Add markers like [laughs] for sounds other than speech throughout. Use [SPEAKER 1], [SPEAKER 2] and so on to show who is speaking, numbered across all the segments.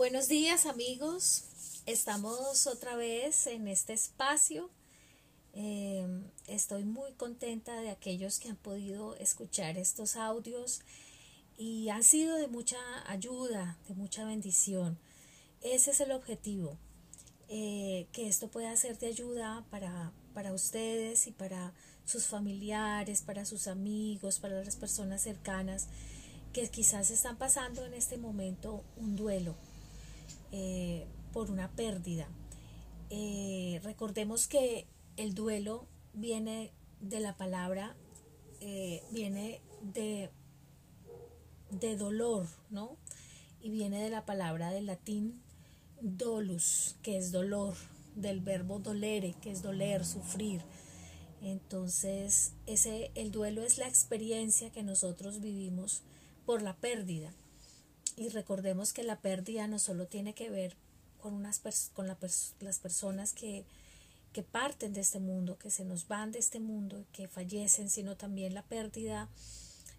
[SPEAKER 1] Buenos días amigos, estamos otra vez en este espacio. Eh, estoy muy contenta de aquellos que han podido escuchar estos audios y han sido de mucha ayuda, de mucha bendición. Ese es el objetivo, eh, que esto pueda ser de ayuda para, para ustedes y para sus familiares, para sus amigos, para las personas cercanas que quizás están pasando en este momento un duelo eh, por una pérdida. Eh, recordemos que el duelo viene de la palabra, eh, viene de, de dolor, ¿no? Y viene de la palabra del latín dolus, que es dolor, del verbo dolere, que es doler, sufrir. Entonces, ese, el duelo es la experiencia que nosotros vivimos por la pérdida. Y recordemos que la pérdida no solo tiene que ver con, unas con las personas que, que parten de este mundo, que se nos van de este mundo, que fallecen, sino también la pérdida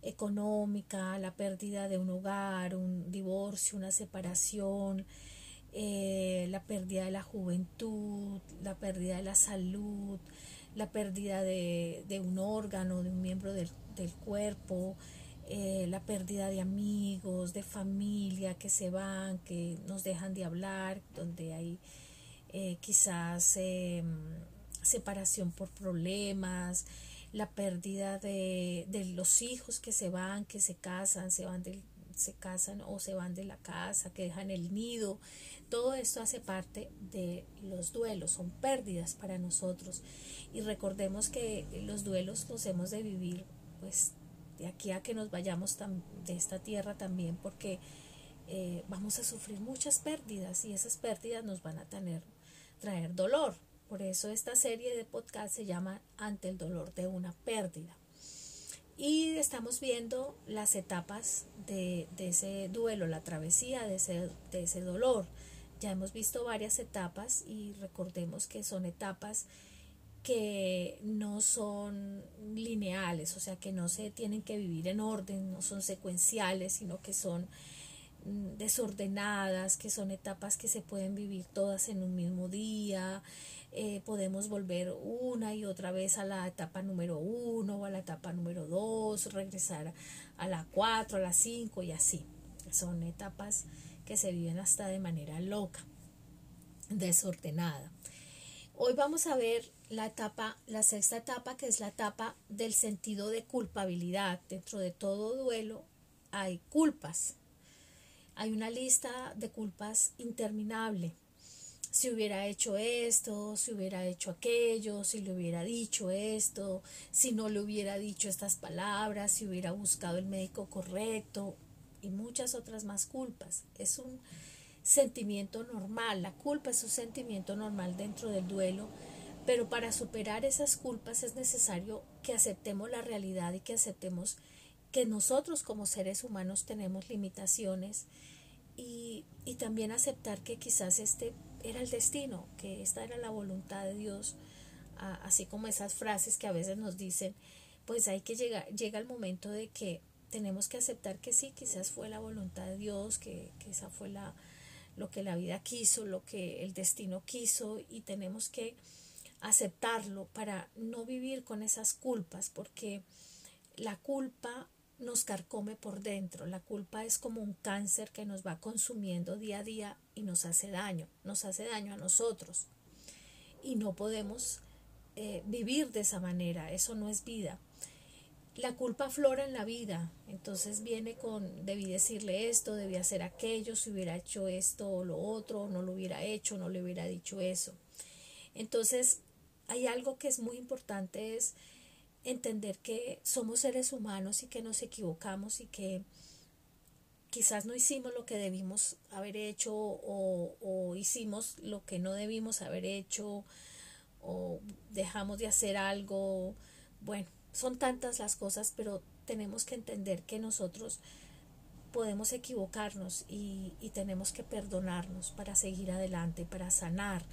[SPEAKER 1] económica, la pérdida de un hogar, un divorcio, una separación, eh, la pérdida de la juventud, la pérdida de la salud, la pérdida de, de un órgano, de un miembro del, del cuerpo, eh, la pérdida de amigos, de familia que se van, que nos dejan de hablar, donde hay eh, quizás em, separación por problemas, la pérdida de, de, los hijos que se van, que se casan, se van del, se casan o se van de la casa, que dejan el nido. Todo esto hace parte de los duelos, son pérdidas para nosotros. Y recordemos que los duelos los hemos de vivir pues de aquí a que nos vayamos de esta tierra también, porque eh, vamos a sufrir muchas pérdidas y esas pérdidas nos van a tener, traer dolor. Por eso esta serie de podcast se llama Ante el dolor de una pérdida. Y estamos viendo las etapas de, de ese duelo, la travesía de ese, de ese dolor. Ya hemos visto varias etapas y recordemos que son etapas que no son lineales, o sea, que no se tienen que vivir en orden, no son secuenciales, sino que son mm, desordenadas, que son etapas que se pueden vivir todas en un mismo día, eh, podemos volver una y otra vez a la etapa número uno o a la etapa número dos, regresar a la cuatro, a la cinco y así. Son etapas que se viven hasta de manera loca, desordenada. Hoy vamos a ver la etapa, la sexta etapa, que es la etapa del sentido de culpabilidad. Dentro de todo duelo hay culpas. Hay una lista de culpas interminable. Si hubiera hecho esto, si hubiera hecho aquello, si le hubiera dicho esto, si no le hubiera dicho estas palabras, si hubiera buscado el médico correcto y muchas otras más culpas. Es un sentimiento normal. La culpa es un sentimiento normal dentro del duelo, pero para superar esas culpas es necesario que aceptemos la realidad y que aceptemos que nosotros como seres humanos tenemos limitaciones y, y también aceptar que quizás este era el destino, que esta era la voluntad de Dios, así como esas frases que a veces nos dicen, pues hay que llegar, llega el momento de que tenemos que aceptar que sí, quizás fue la voluntad de Dios, que, que esa fue la, lo que la vida quiso, lo que el destino quiso y tenemos que aceptarlo para no vivir con esas culpas porque la culpa nos carcome por dentro, la culpa es como un cáncer que nos va consumiendo día a día y nos hace daño, nos hace daño a nosotros. Y no podemos eh, vivir de esa manera, eso no es vida la culpa flora en la vida, entonces viene con, debí decirle esto, debí hacer aquello, si hubiera hecho esto o lo otro, no lo hubiera hecho, no le hubiera dicho eso. Entonces, hay algo que es muy importante, es entender que somos seres humanos y que nos equivocamos y que quizás no hicimos lo que debimos haber hecho o, o hicimos lo que no debimos haber hecho o dejamos de hacer algo, bueno, son tantas las cosas, pero tenemos que entender que nosotros podemos equivocarnos y, tenemos que perdonarnos para seguir adelante, para sanar,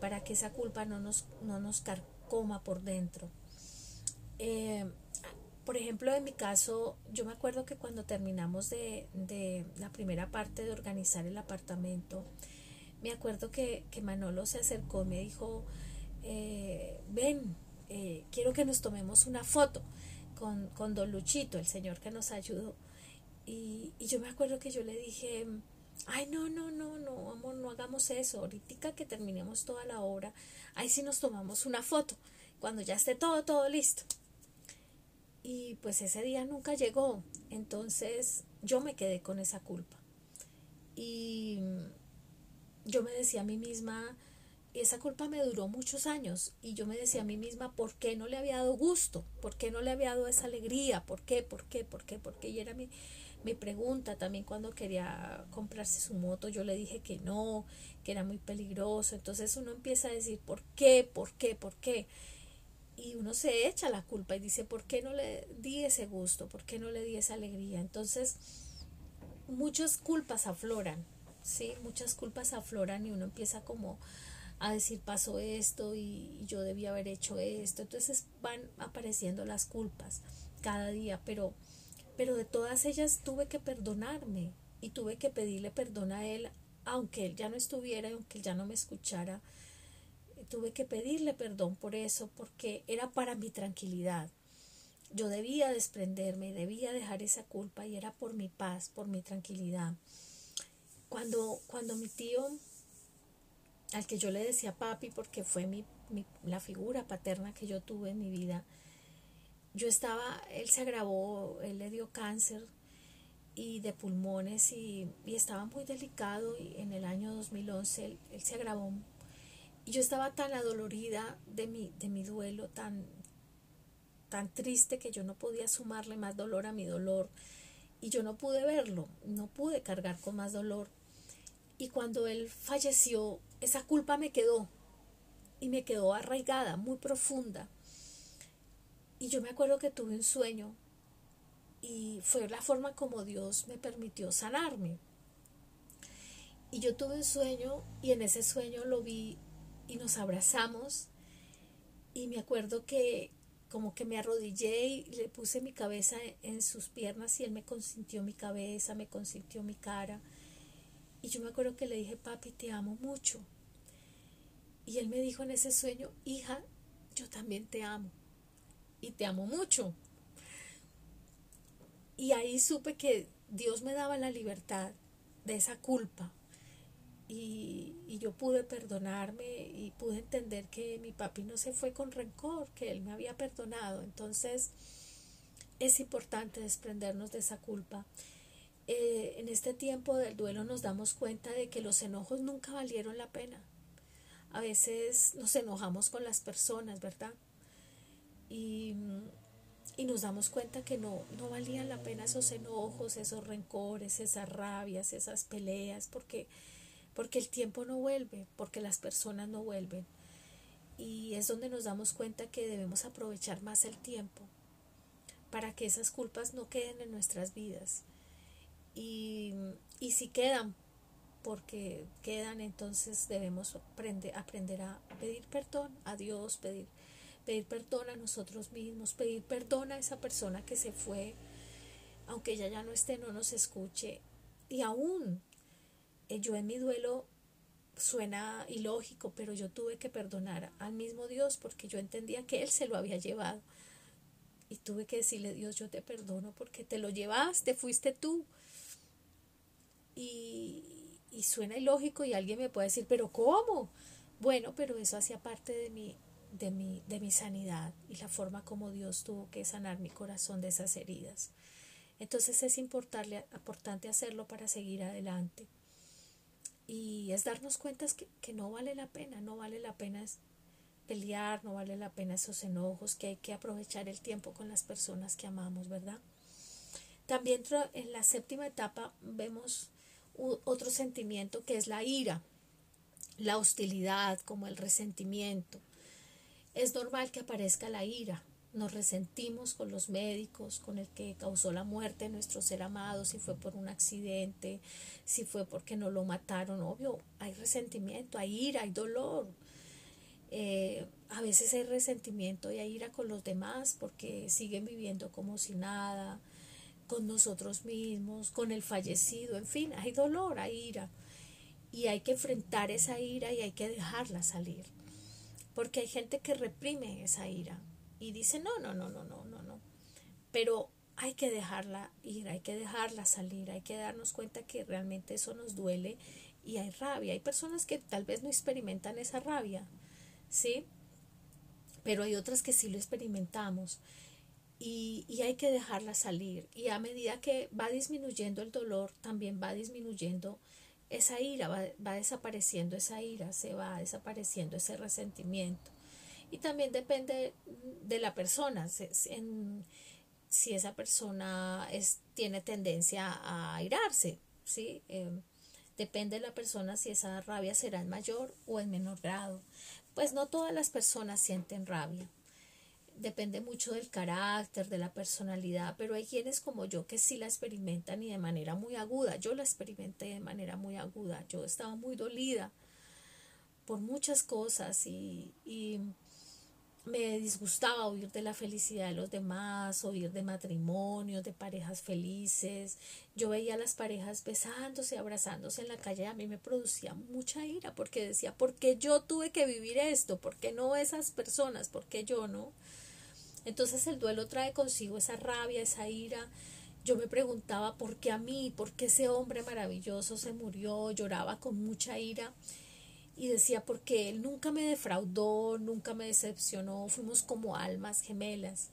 [SPEAKER 1] para que esa culpa no nos, no nos carcoma por dentro. Eh, por ejemplo, en mi caso, yo me acuerdo que cuando terminamos de, de la primera parte de organizar el apartamento, me acuerdo que, que Manolo se acercó y me dijo, eh, ven, eh, quiero que nos tomemos una foto con, con Don Luchito, el señor que nos ayudó. Y, y, yo me acuerdo que yo le dije, ay, no, no, no, no, amor, no hagamos eso. Ahorita que terminemos toda la obra, ahí sí nos tomamos una foto, cuando ya esté todo, todo listo. Y pues ese día nunca llegó. Entonces yo me quedé con esa culpa. Y yo me decía a mí misma, esa culpa me duró muchos años y yo me decía a mí misma, ¿por qué no le había dado gusto? ¿Por qué no le había dado esa alegría? ¿Por qué? ¿Por qué? ¿Por qué? ¿Por qué? Y era mi, mi pregunta también cuando quería comprarse su moto, yo le dije que no, que era muy peligroso. Entonces uno empieza a decir, ¿por qué? ¿Por qué? ¿Por qué? Y uno se echa la culpa y dice, ¿por qué no le di ese gusto? ¿Por qué no le di esa alegría? Entonces, muchas culpas afloran, ¿sí? Muchas culpas afloran y uno empieza como a decir pasó esto y yo debía haber hecho esto. Entonces van apareciendo las culpas cada día, pero, pero de todas ellas tuve que perdonarme y tuve que pedirle perdón a él, aunque él ya no estuviera y aunque él ya no me escuchara. Tuve que pedirle perdón por eso, porque era para mi tranquilidad. Yo debía desprenderme, debía dejar esa culpa y era por mi paz, por mi tranquilidad. Cuando, cuando mi tío al que yo le decía papi porque fue mi, la figura paterna que yo tuve en mi vida, yo estaba, él se agravó, él le dio cáncer y de pulmones y, estaba muy delicado y en el año 2011 él, él, se agravó y yo estaba tan adolorida de mi, de mi duelo, tan, tan triste que yo no podía sumarle más dolor a mi dolor y yo no pude verlo, no pude cargar con más dolor. Y cuando él falleció, esa culpa me quedó y me quedó arraigada, muy profunda. Y yo me acuerdo que tuve un sueño y fue la forma como Dios me permitió sanarme. Y yo tuve un sueño y en ese sueño lo vi y nos abrazamos y me acuerdo que como que me arrodillé y le puse mi cabeza en sus piernas y él me consintió mi cabeza, me consintió mi cara y yo me acuerdo que le dije, papi, te amo mucho. Y él me dijo en ese sueño, hija, yo también te amo. Y te amo mucho. Y ahí supe que Dios me daba la libertad de esa culpa. Y, y, yo pude perdonarme y pude entender que mi papi no se fue con rencor, que él me había perdonado. Entonces es importante desprendernos de esa culpa en este tiempo del duelo nos damos cuenta de que los enojos nunca valieron la pena. A veces nos enojamos con las personas, ¿verdad? Y, y nos damos cuenta que no, no valían la pena esos enojos, esos rencores, esas rabias, esas peleas, porque, porque el tiempo no vuelve, porque las personas no vuelven. Y es donde nos damos cuenta que debemos aprovechar más el tiempo para que esas culpas no queden en nuestras vidas y, y si quedan, porque quedan, entonces debemos aprender, aprender a pedir perdón a Dios, pedir, pedir perdón a nosotros mismos, pedir perdón a esa persona que se fue, aunque ella ya no esté, no nos escuche. Y aún eh, yo en mi duelo suena ilógico, pero yo tuve que perdonar al mismo Dios porque yo entendía que Él se lo había llevado. Y tuve que decirle, Dios, yo te perdono porque te lo llevaste, fuiste tú y, y suena ilógico y alguien me puede decir, pero ¿cómo? Bueno, pero eso hacía parte de mi, de mi, de mi sanidad y la forma como Dios tuvo que sanar mi corazón de esas heridas. Entonces es importante, hacerlo para seguir adelante. Y es darnos cuenta que, que no vale la pena, no vale la pena pelear, no vale la pena esos enojos, que hay que aprovechar el tiempo con las personas que amamos, ¿verdad? También en la séptima etapa vemos otro sentimiento que es la ira, la hostilidad, como el resentimiento. Es normal que aparezca la ira. Nos resentimos con los médicos, con el que causó la muerte de nuestro ser amado, si fue por un accidente, si fue porque no lo mataron. Obvio, hay resentimiento, hay ira, hay dolor. Eh, a veces hay resentimiento y hay ira con los demás porque siguen viviendo como si nada, con nosotros mismos, con el fallecido, en fin, hay dolor, hay ira. Y hay que enfrentar esa ira y hay que dejarla salir. Porque hay gente que reprime esa ira y dice, no, no, no, no, no, no, no. Pero hay que dejarla ir, hay que dejarla salir, hay que darnos cuenta que realmente eso nos duele y hay rabia. Hay personas que tal vez no experimentan esa rabia, ¿sí? Pero hay otras que sí lo experimentamos y, hay que dejarla salir. Y a medida que va disminuyendo el dolor, también va disminuyendo esa ira, va, va desapareciendo esa ira, se va desapareciendo ese resentimiento. Y también depende de la persona. Si esa persona es, tiene tendencia a airarse, ¿sí? Em, depende de la persona si esa rabia será en mayor o en menor grado. Pues no todas las personas sienten rabia. Depende mucho del carácter, de la personalidad, pero hay quienes como yo que sí la experimentan y de manera muy aguda. Yo la experimenté de manera muy aguda. Yo estaba muy dolida por muchas cosas y, y me disgustaba oír de la felicidad de los demás, oír de matrimonios, de parejas felices. Yo veía a las parejas besándose, abrazándose en la calle, a mí me producía mucha ira porque decía, ¿por qué yo tuve que vivir esto? ¿Por qué no esas personas? ¿Por qué yo no? Entonces el duelo trae consigo esa rabia, esa ira. Yo me preguntaba por qué a mí, por qué ese hombre maravilloso se murió, lloraba con mucha ira y decía, porque él nunca me defraudó, nunca me decepcionó, fuimos como almas gemelas.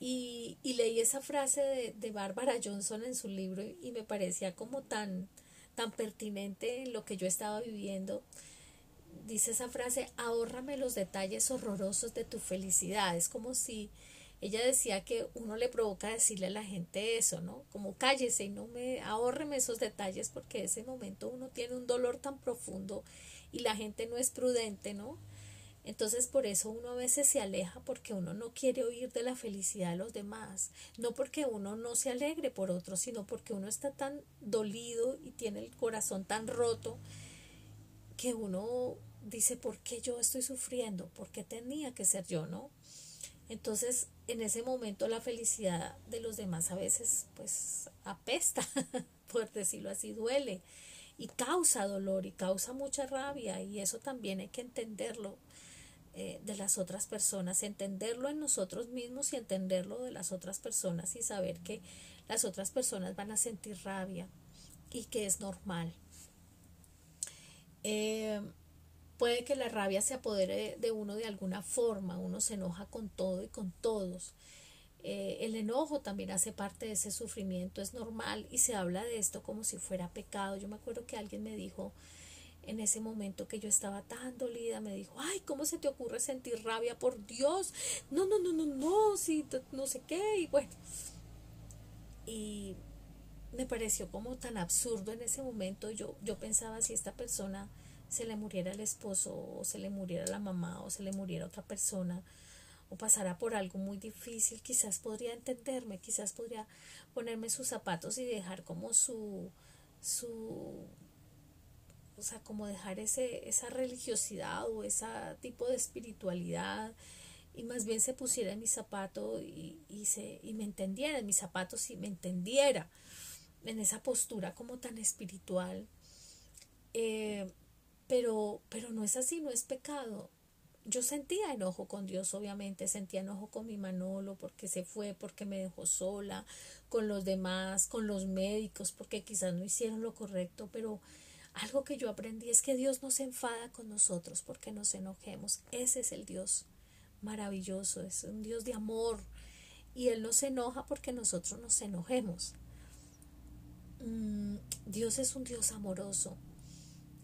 [SPEAKER 1] Y, y leí esa frase de, de Bárbara Johnson en su libro y, me parecía como tan, tan pertinente en lo que yo estaba viviendo. Dice esa frase, ahórrame los detalles horrorosos de tu felicidad. Es como si ella decía que uno le provoca decirle a la gente eso, ¿no? Como cállese y no me ahórreme esos detalles porque ese momento uno tiene un dolor tan profundo y la gente no es prudente, ¿no? Entonces por eso uno a veces se aleja porque uno no quiere oír de la felicidad de los demás, no porque uno no se alegre por otros, sino porque uno está tan dolido y tiene el corazón tan roto que uno dice, ¿por qué yo estoy sufriendo? ¿Por qué tenía que ser yo, no? Entonces, en ese momento la felicidad de los demás a veces pues apesta, [laughs] por decirlo así, duele y causa dolor y causa mucha rabia y eso también hay que entenderlo eh, de las otras personas, entenderlo en nosotros mismos y entenderlo de las otras personas y saber que las otras personas van a sentir rabia y que es normal. Eh, puede que la rabia se apodere de uno de alguna forma, uno se enoja con todo y con todos eh, el enojo también hace parte de ese sufrimiento, es normal y se habla de esto como si fuera pecado. Yo me acuerdo que alguien me dijo en ese momento que yo estaba tan dolida, me dijo, ay, ¿cómo se te ocurre sentir rabia por Dios? No, no, no, no, no, sí, no sé qué, y bueno. Y me pareció como tan absurdo en ese momento. Yo, yo pensaba si esta persona se le muriera el esposo, o se le muriera la mamá, o se le muriera otra persona, o pasara por algo muy difícil, quizás podría entenderme, quizás podría ponerme sus zapatos y dejar como su, su, o sea, como dejar ese, esa religiosidad o ese tipo de espiritualidad y más bien se pusiera en mi zapato y, y, se, y me entendiera en mis zapatos y me entendiera en esa postura como tan espiritual. Eh, pero, pero no es así, no es pecado yo sentía enojo con Dios, obviamente, sentía enojo con mi Manolo porque se fue, porque me dejó sola, con los demás, con los médicos, porque quizás no hicieron lo correcto, pero algo que yo aprendí es que Dios no se enfada con nosotros porque nos enojemos. Ese es el Dios maravilloso, es un Dios de amor y Él no se enoja porque nosotros nos enojemos. Mm, Dios es un Dios amoroso,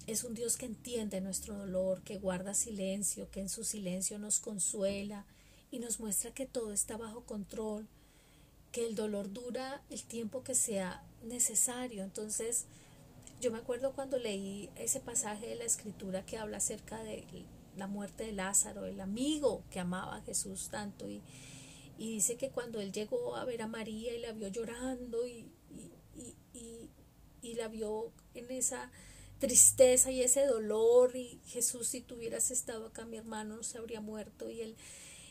[SPEAKER 1] es un Dios que entiende nuestro dolor, que guarda silencio, que en su silencio nos consuela y nos muestra que todo está bajo control, que el dolor dura el tiempo que sea necesario. Entonces, yo me acuerdo cuando leí ese pasaje de la escritura que habla acerca de la muerte de Lázaro, el amigo que amaba a Jesús tanto, y, y dice que cuando él llegó a ver a María y la vio llorando y, y, la vio en esa tristeza y ese dolor y Jesús si tú hubieras estado acá mi hermano no se habría muerto y él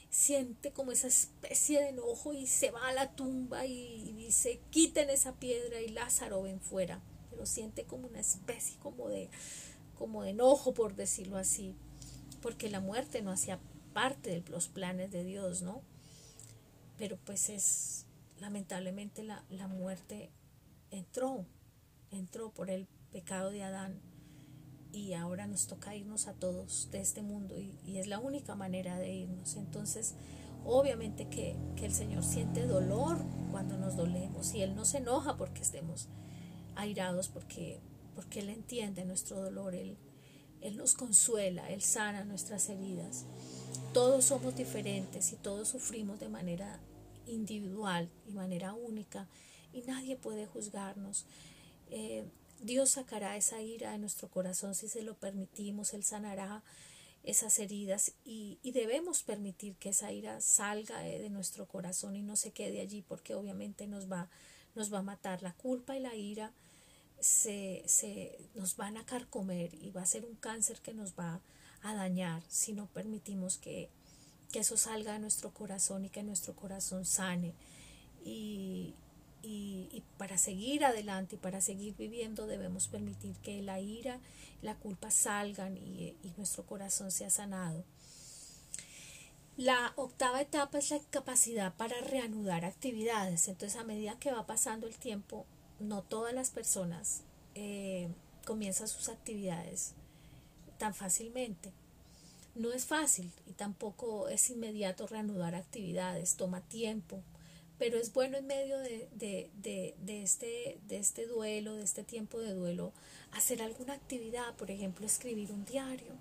[SPEAKER 1] siente como esa especie de enojo y se va a la tumba y, dice quiten esa piedra y Lázaro ven fuera pero siente como una especie como de como de enojo por decirlo así porque la muerte no hacía parte de los planes de Dios no pero pues es lamentablemente la, la muerte entró entró por el pecado de Adán y ahora nos toca irnos a todos de este mundo y, es la única manera de irnos. Entonces, obviamente que, el Señor siente dolor cuando nos dolemos y Él no se enoja porque estemos airados, porque, porque Él entiende nuestro dolor, Él, Él nos consuela, Él sana nuestras heridas. Todos somos diferentes y todos sufrimos de manera individual y manera única y nadie puede juzgarnos. Eh, Dios sacará esa ira de nuestro corazón si se lo permitimos, Él sanará esas heridas y, debemos permitir que esa ira salga de nuestro corazón y no se quede allí porque obviamente nos va, nos va a matar. La culpa y la ira se, se, nos van a carcomer y va a ser un cáncer que nos va a dañar si no permitimos que, que eso salga de nuestro corazón y que nuestro corazón sane. Y, y, para seguir adelante y para seguir viviendo debemos permitir que la ira, la culpa salgan y, nuestro corazón sea sanado. La octava etapa es la capacidad para reanudar actividades. Entonces a medida que va pasando el tiempo, no todas las personas eh, comienzan sus actividades tan fácilmente. No es fácil y tampoco es inmediato reanudar actividades, toma tiempo pero es bueno en medio de, este, de este duelo, de este tiempo de duelo, hacer alguna actividad, por ejemplo, escribir un diario,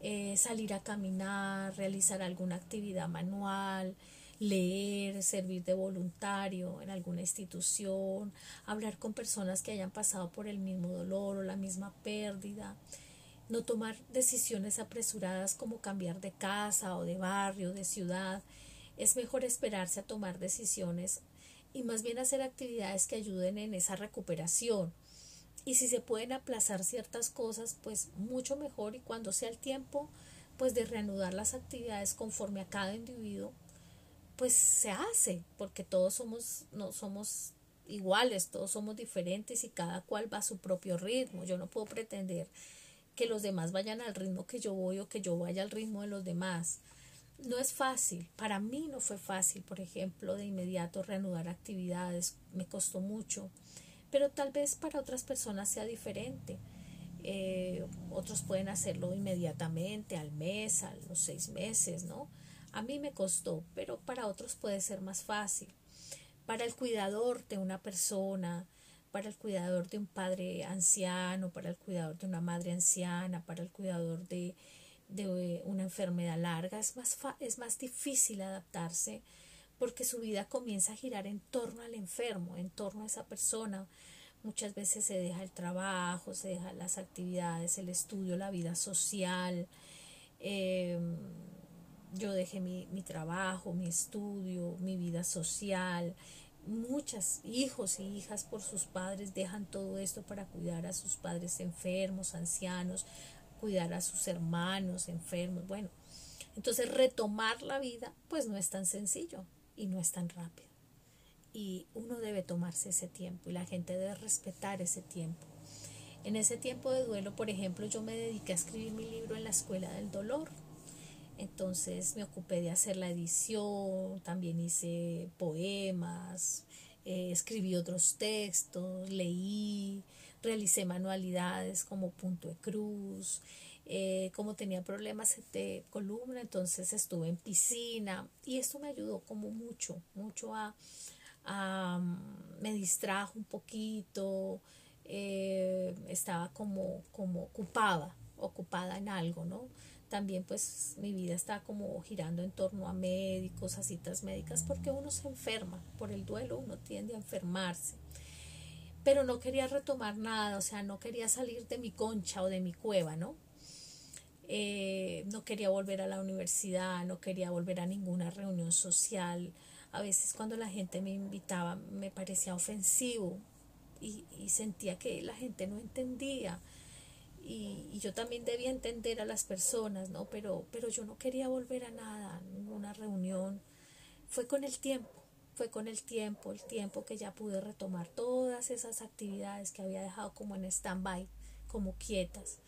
[SPEAKER 1] eh, salir a caminar, realizar alguna actividad manual, leer, servir de voluntario en alguna institución, hablar con personas que hayan pasado por el mismo dolor o la misma pérdida, no tomar decisiones apresuradas como cambiar de casa o de barrio, de ciudad, es mejor esperarse a tomar decisiones y más bien hacer actividades que ayuden en esa recuperación. Y si se pueden aplazar ciertas cosas, pues mucho mejor y cuando sea el tiempo, pues de reanudar las actividades conforme a cada individuo, pues se hace, porque todos somos no somos iguales, todos somos diferentes y cada cual va a su propio ritmo. Yo no puedo pretender que los demás vayan al ritmo que yo voy o que yo vaya al ritmo de los demás no es fácil. Para mí no fue fácil, por ejemplo, de inmediato reanudar actividades. Me costó mucho. Pero tal vez para otras personas sea diferente. Eh, otros pueden hacerlo inmediatamente, al mes, a los seis meses, ¿no? A mí me costó, pero para otros puede ser más fácil. Para el cuidador de una persona, para el cuidador de un padre anciano, para el cuidador de una madre anciana, para el cuidador de de una enfermedad larga, es más, es más difícil adaptarse porque su vida comienza a girar en torno al enfermo, en torno a esa persona. Muchas veces se deja el trabajo, se deja las actividades, el estudio, la vida social. Em, yo dejé mi, mi trabajo, mi estudio, mi vida social. Muchos hijos y hijas por sus padres dejan todo esto para cuidar a sus padres enfermos, ancianos, cuidar a sus hermanos enfermos. Bueno, entonces retomar la vida pues no es tan sencillo y no es tan rápido. Y uno debe tomarse ese tiempo y la gente debe respetar ese tiempo. En ese tiempo de duelo, por ejemplo, yo me dediqué a escribir mi libro en la escuela del dolor. Entonces me ocupé de hacer la edición, también hice poemas, eh, escribí otros textos, leí, realicé manualidades como punto de cruz, eh, como tenía problemas de columna, entonces estuve en piscina y esto me ayudó como mucho, mucho a, mm, me distrajo un poquito, eh, estaba como, como ocupada, ocupada en algo, ¿no? También pues mi vida está como girando en torno a médicos, a citas médicas, porque uno se enferma, por el duelo uno tiende a enfermarse pero no quería retomar nada, o sea, no quería salir de mi concha o de mi cueva, ¿no? Eh, no quería volver a la universidad, no quería volver a ninguna reunión social. A veces cuando la gente me invitaba me parecía ofensivo y, sentía que la gente no entendía y, yo también debía entender a las personas, ¿no? Pero, pero yo no quería volver a nada, ninguna reunión. Fue con el tiempo, fue con el tiempo, el tiempo que ya pude retomar todas esas actividades que había dejado como en stand-by, como quietas.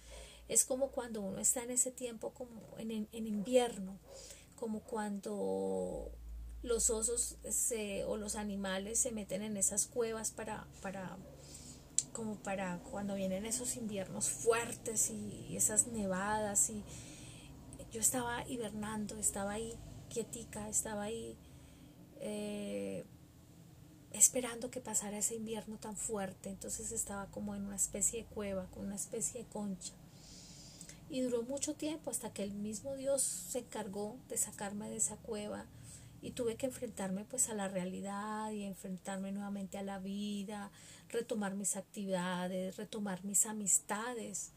[SPEAKER 1] Es como cuando uno está en ese tiempo como en, en invierno, como cuando los osos se, o los animales se meten en esas cuevas para, para como para cuando vienen esos inviernos fuertes y, esas nevadas y yo estaba hibernando, estaba ahí quietica, estaba ahí eh, esperando que pasara ese invierno tan fuerte, entonces estaba como en una especie de cueva, con una especie de concha. Y duró mucho tiempo hasta que el mismo Dios se encargó de sacarme de esa cueva y tuve que enfrentarme pues a la realidad y enfrentarme nuevamente a la vida, retomar mis actividades, retomar mis amistades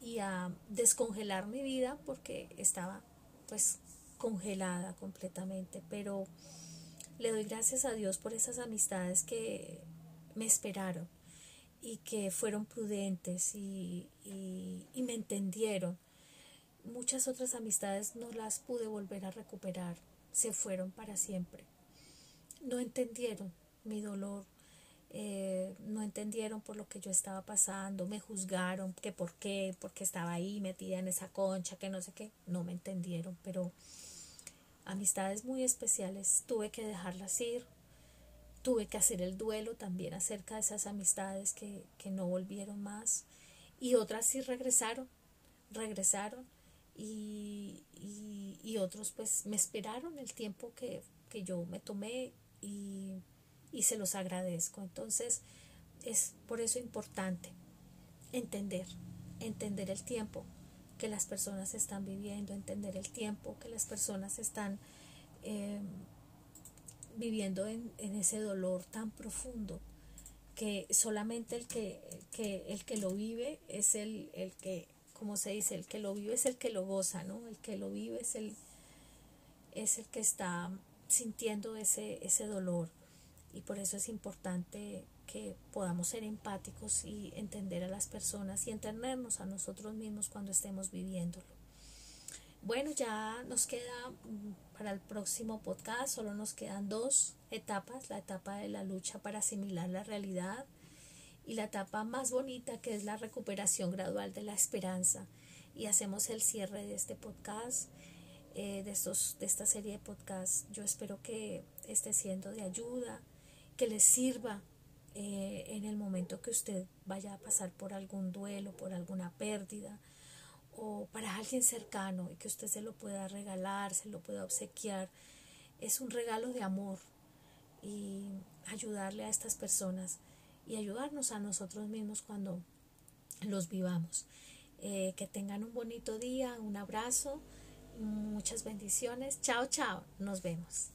[SPEAKER 1] y a descongelar mi vida porque estaba pues congelada completamente, pero le doy gracias a Dios por esas amistades que me esperaron y que fueron prudentes y, y me entendieron. Muchas otras amistades no las pude volver a recuperar se fueron para siempre. No entendieron mi dolor, eh, no entendieron por lo que yo estaba pasando, me juzgaron, que por qué, porque estaba ahí metida en esa concha, que no sé qué, no me entendieron, pero amistades muy especiales tuve que dejarlas ir, tuve que hacer el duelo también acerca de esas amistades que, que no volvieron más y otras sí regresaron, regresaron y, y, otros pues me esperaron el tiempo que, yo me tomé y, y se los agradezco. Entonces es por eso importante entender, entender el tiempo que las personas están viviendo, entender el tiempo que las personas están em, viviendo en, en, ese dolor tan profundo que solamente el que, que, el que lo vive es el, el que como se dice, el que lo vive es el que lo goza, ¿no? El que lo vive es el, es el que está sintiendo ese, ese dolor. Y por eso es importante que podamos ser empáticos y entender a las personas y entendernos a nosotros mismos cuando estemos viviéndolo. Bueno, ya nos queda mm, para el próximo podcast, solo nos quedan dos etapas, la etapa de la lucha para asimilar la realidad y la etapa más bonita que es la recuperación gradual de la esperanza. Y hacemos el cierre de este podcast, eh, de, estos, de esta serie de podcasts. Yo espero que esté siendo de ayuda, que les sirva eh, en el momento que usted vaya a pasar por algún duelo, por alguna pérdida o para alguien cercano y que usted se lo pueda regalar, se lo pueda obsequiar. Es un regalo de amor y ayudarle a estas personas y ayudarnos a nosotros mismos cuando los vivamos. Eh, que tengan un bonito día, un abrazo, muchas bendiciones. Chao, chao, nos vemos.